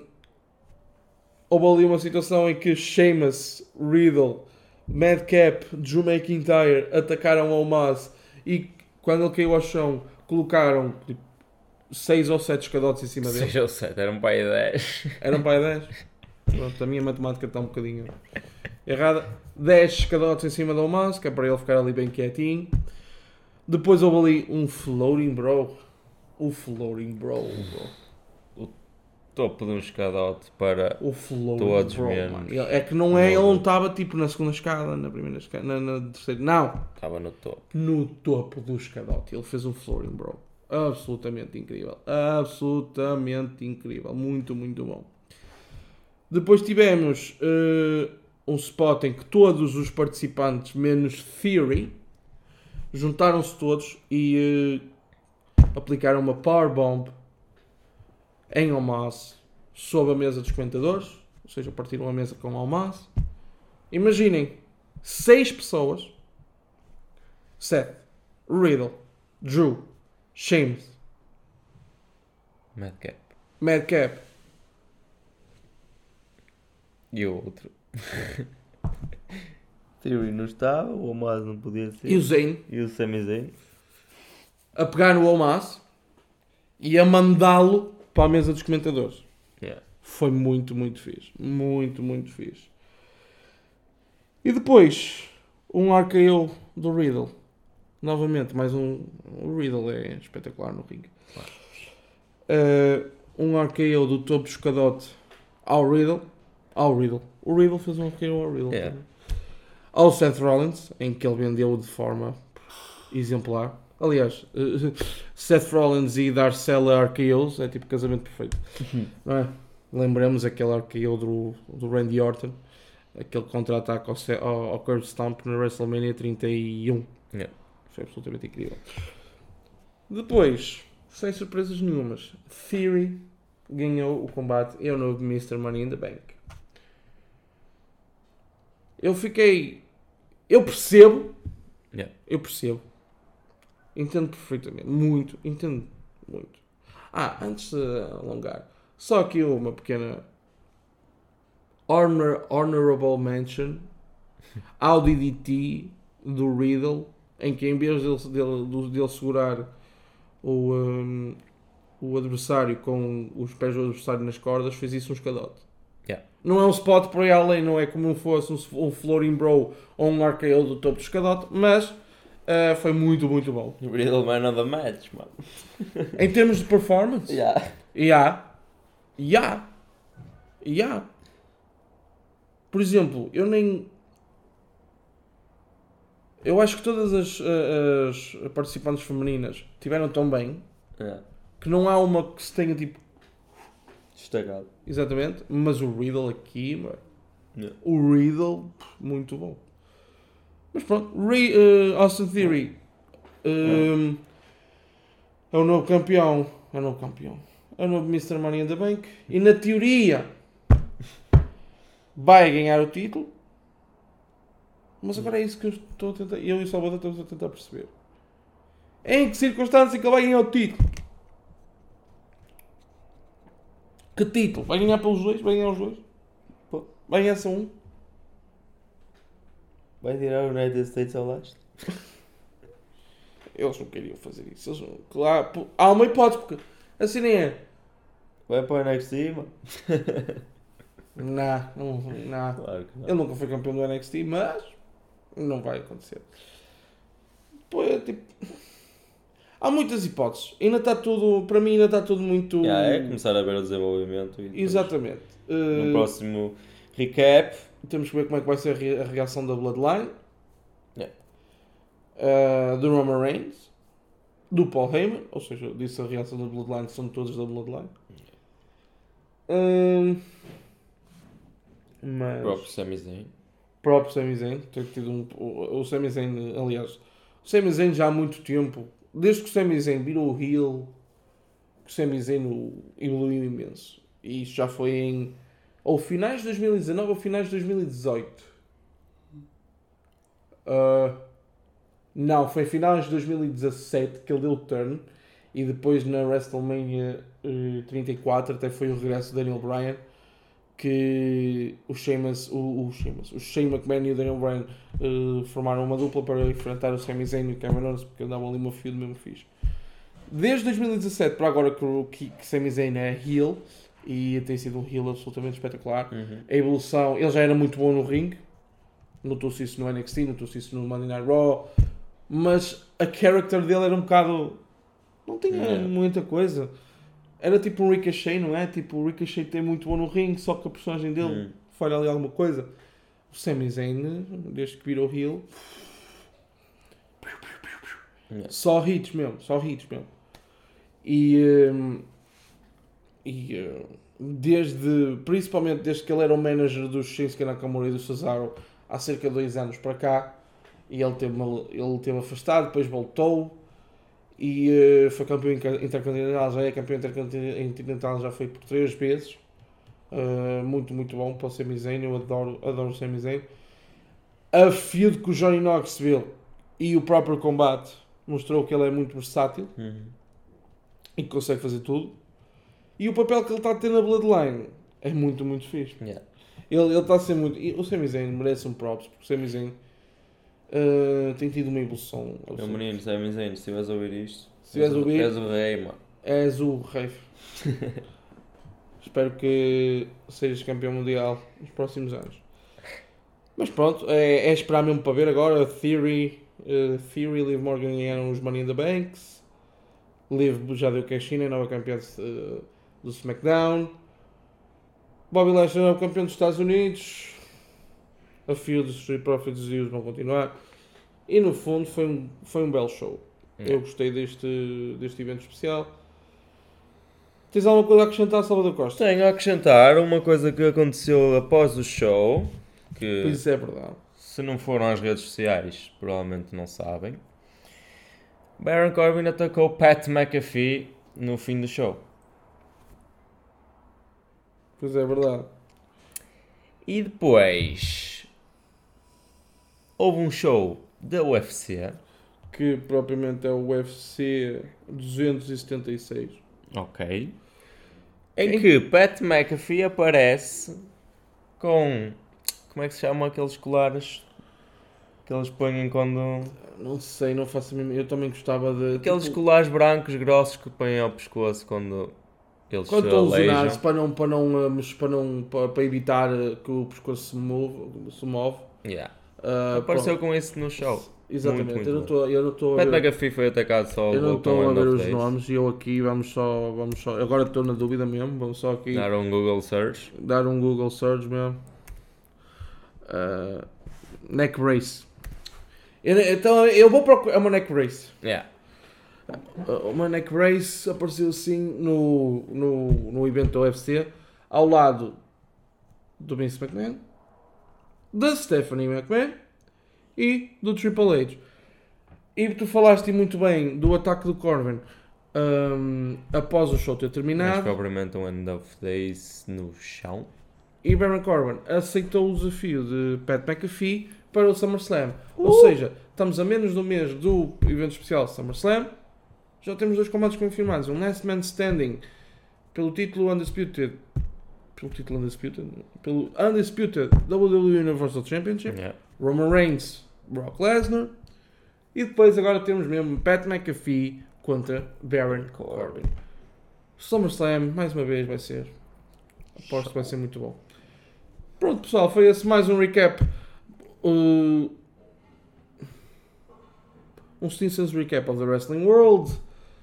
houve ali uma situação em que Sheamus, Riddle, Madcap, Drew McIntyre atacaram ao Maz e quando ele caiu ao chão colocaram tipo, 6 ou 7 escadotes em cima dele. 6 ou 7, era um pai 10. Era um pai 10. Pronto, a minha matemática está um bocadinho errada. 10 escadotes em cima do Omas, que é para ele ficar ali bem quietinho. Depois houve ali um floating bro. O floating bro, bro. O topo de um escadote para o floating todos bro, menos. É que não é, ele não estava tipo na segunda escada, na primeira escada, na, na terceira. Não. Estava no topo. No topo do escadote. Ele fez um floating bro absolutamente incrível. Absolutamente incrível. Muito, muito bom. Depois tivemos uh, um spot em que todos os participantes, menos Theory, juntaram-se todos e uh, aplicaram uma Power Bomb em Omas sob a mesa dos comentadores. Ou seja, partiram a mesa com Omas. Imaginem, seis pessoas. Seth, Riddle, Drew, Shames. Madcap. Madcap. E o outro. Theory não estava, o Omas não podia ser. E o Zayn. E o Sami Zayn. A pegar no Omas e a mandá-lo para a mesa dos comentadores. Yeah. Foi muito, muito fixe. Muito, muito fixe. E depois, um RKO do Riddle. Novamente, mais um. O Riddle é espetacular no ringue. Uh, um RKO do topo do escadote ao Riddle. Ao Riddle. O Riddle fez um RKO ao Riddle. Yeah. Ao Seth Rollins, em que ele vendeu de forma exemplar. Aliás, uh, Seth Rollins e Darcella RKOs é tipo casamento perfeito. Não é? Lembramos aquele RKO do, do Randy Orton, aquele contra-ataque ao, ao, ao Curve Stomp na WrestleMania 31. Yeah. Foi absolutamente incrível. Depois, sem surpresas nenhumas, Theory ganhou o combate. Eu no Mr. Money in the Bank. Eu fiquei. Eu percebo. Yeah. Eu percebo. Entendo perfeitamente. Muito. Entendo muito. Ah, antes de alongar, só aqui uma pequena. Honor, honorable mention ao DDT do Riddle, em que em vez dele, dele, dele segurar o, hum, o adversário com os pés do adversário nas cordas, fez isso um escadote. Yeah. Não é um spot por aí além, não é como fosse um, um floating bro ou um RKO do topo do escadote, mas ah, foi muito, muito bom. Real man of the match, mano. Em termos de performance, Yeah. Ya. Ya. Ya. Por exemplo, eu nem. Eu acho que todas as, eh, as participantes femininas tiveram tão bem Yeah. que não há uma que se tenha tipo. Destacado. Exatamente. Mas o Riddle aqui, mano, Yeah. o Riddle, muito bom. Mas pronto, Ri- eh, Austin Theory ehm, é o novo campeão. É o novo campeão. É o novo Mr. Money in the Bank. E na teoria vai ganhar o título. Mas agora é isso que eu estou a tentar. Eu e o Salvador estamos a tentar perceber. Em que circunstância que ele vai ganhar o título? Que título? Vai ganhar pelos dois? Vai ganhar os dois? Pô. Vai ganhar só um? Vai tirar o United States ao leste? Eles não queriam fazer isso. Eles não... Claro, há uma hipótese, porque assim nem é. Vai para o NXT, mano? Não, não, não. Claro não. Ele nunca foi campeão do NXT, mas não vai acontecer. Pô, é tipo. Há muitas hipóteses. Ainda está tudo. Para mim, ainda está tudo muito. Yeah, é começar a ver o desenvolvimento Exatamente. no Uh, próximo recap. Temos que ver como é que vai ser a re- a reação da Bloodline. Yeah. Uh, do Roman Reigns. Do Paul Heyman. Ou seja, disse a reação da Bloodline, são todos da Bloodline. Um, mas... Próprio Sami Zayn. próprio Sami Zayn, ter tido um, o, o Sami Zayn, aliás, o Sami Zayn já há muito tempo, desde que o Sami Zayn virou o heel, que o Sami Zayn evoluiu imenso. E isso já foi em ou finais de 2019 ou finais de 2018. Ah, não, foi finais de 2017 que ele deu o turn e depois na WrestleMania eh, 34 até foi o regresso de Daniel Bryan que o Sheamus, o, o Sheamus, o Shane McMahon e o Daniel Bryan eh, formaram uma dupla para enfrentar o Sami Zayn e o Kevin Owens porque andavam ali uma fio do mesmo fixe. Desde 2017 para agora que o que, que Sami Zayn é heel e tem sido um heel absolutamente espetacular. Uhum. A evolução, ele já era muito bom no ringue, notou-se isso no NXT, notou-se isso no Monday Night Raw, mas a character dele era um bocado. não tinha muita coisa. Era tipo um Ricochet, não é? Tipo, o Ricochet tem muito bom no ringue, só que a personagem dele Hum. falha ali alguma coisa. O Sami Zayn, desde que virou heel, Yeah. só hits mesmo, só hits mesmo. E, hum, e hum, desde, principalmente desde que ele era o manager do Shinsuke Nakamura e do Cesaro há cerca de dois anos para cá, e ele teve, ele teve afastado, depois voltou e eh, foi campeão inter- intercontinental, já é campeão intercontinental, já foi por três vezes. Uh, muito, muito bom para o Sami Zayn, eu adoro, adoro o Sami Zayn. A feud que o Johnny Knoxville e o próprio combate mostrou que ele é muito versátil Uhum. e que consegue fazer tudo. E o papel que ele está a ter na Bloodline é muito, muito fixe. Yeah. Ele, ele está a ser muito. O Sami Zayn merece um props, porque o Sami Zayn uh, tem tido uma evolução. Meu menino, Sami Zayn, se estiveres a ouvir isto, Se estiveres a és o- ouvir- és o rei, mano. És o rei. Espero que sejas campeão mundial nos próximos anos. Mas pronto, é, é esperar mesmo para ver agora. Theory, eh, Theory, Liv Morgan ganharam os Money in the Banks. Liv já deu cash in, é nova campeã uh, do SmackDown. Bobby Lashley é novo campeão dos Estados Unidos. A fio dos Street Profits e os vão continuar. E no fundo foi um, foi um belo show. É. Eu gostei deste, deste evento especial. Tens alguma coisa a acrescentar, Salvador Costa? Tenho a acrescentar uma coisa que aconteceu após o show, que Pois é verdade. se não foram às redes sociais, provavelmente não sabem. Baron Corbin atacou Pat McAfee no fim do show. Pois é verdade. E depois houve um show da UFC. Que propriamente é o UFC 276. Ok. Em que Pat McAfee aparece com. Como é que se chama aqueles colares que eles põem quando. Não sei, não faço a mínima. Eu também gostava de. Aqueles tipo, colares brancos grossos que põem ao pescoço quando eles Quando estão lesionados, para não, para, não, mas para, não, para, evitar uh, que o pescoço se move. Se move Yeah. Uh, Apareceu pronto. com isso no show. Exatamente, Muito, eu não muito estou eu não estou a Pat ver, McAfee foi atacado só eu não estou a ver os Days. nomes e eu aqui vamos só, vamos só. Agora estou na dúvida mesmo, vamos só aqui Dar um Google search. dar um Google search mesmo. Uh, neck race. Eu- então eu vou procurar. É uma neck race. Yeah. Uh, Uma neck race apareceu assim no, no, no evento da UFC ao lado do Vince McMahon, da Stephanie McMahon e do Triple H. E tu falaste muito bem do ataque do Corbin um, após o show ter Mas terminado. propriamente um End of Days no chão. E Baron Corbin aceitou o desafio de Pat McAfee para o SummerSlam. Uh! Ou seja, estamos a menos de um mês do evento especial SummerSlam. Já temos dois combates confirmados. Um Last Man Standing pelo título Undisputed. Pelo título Undisputed? Pelo Undisputed WWE Universal Championship. Yeah. Roman Reigns, Brock Lesnar. E depois agora temos mesmo Pat McAfee contra Baron Corbin. SummerSlam, mais uma vez, vai ser. Aposto que vai ser muito bom. Pronto, pessoal, foi esse mais um recap. Uh, um Simpsons recap of the Wrestling World.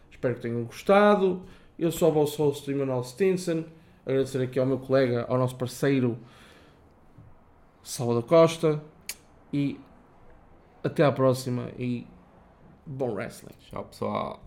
Espero que tenham gostado. Eu sou o vosso host, Emanuel Stinson. Agradecer aqui ao meu colega, ao nosso parceiro Salvador Costa. E até à próxima. E bom wrestling. Tchau pessoal.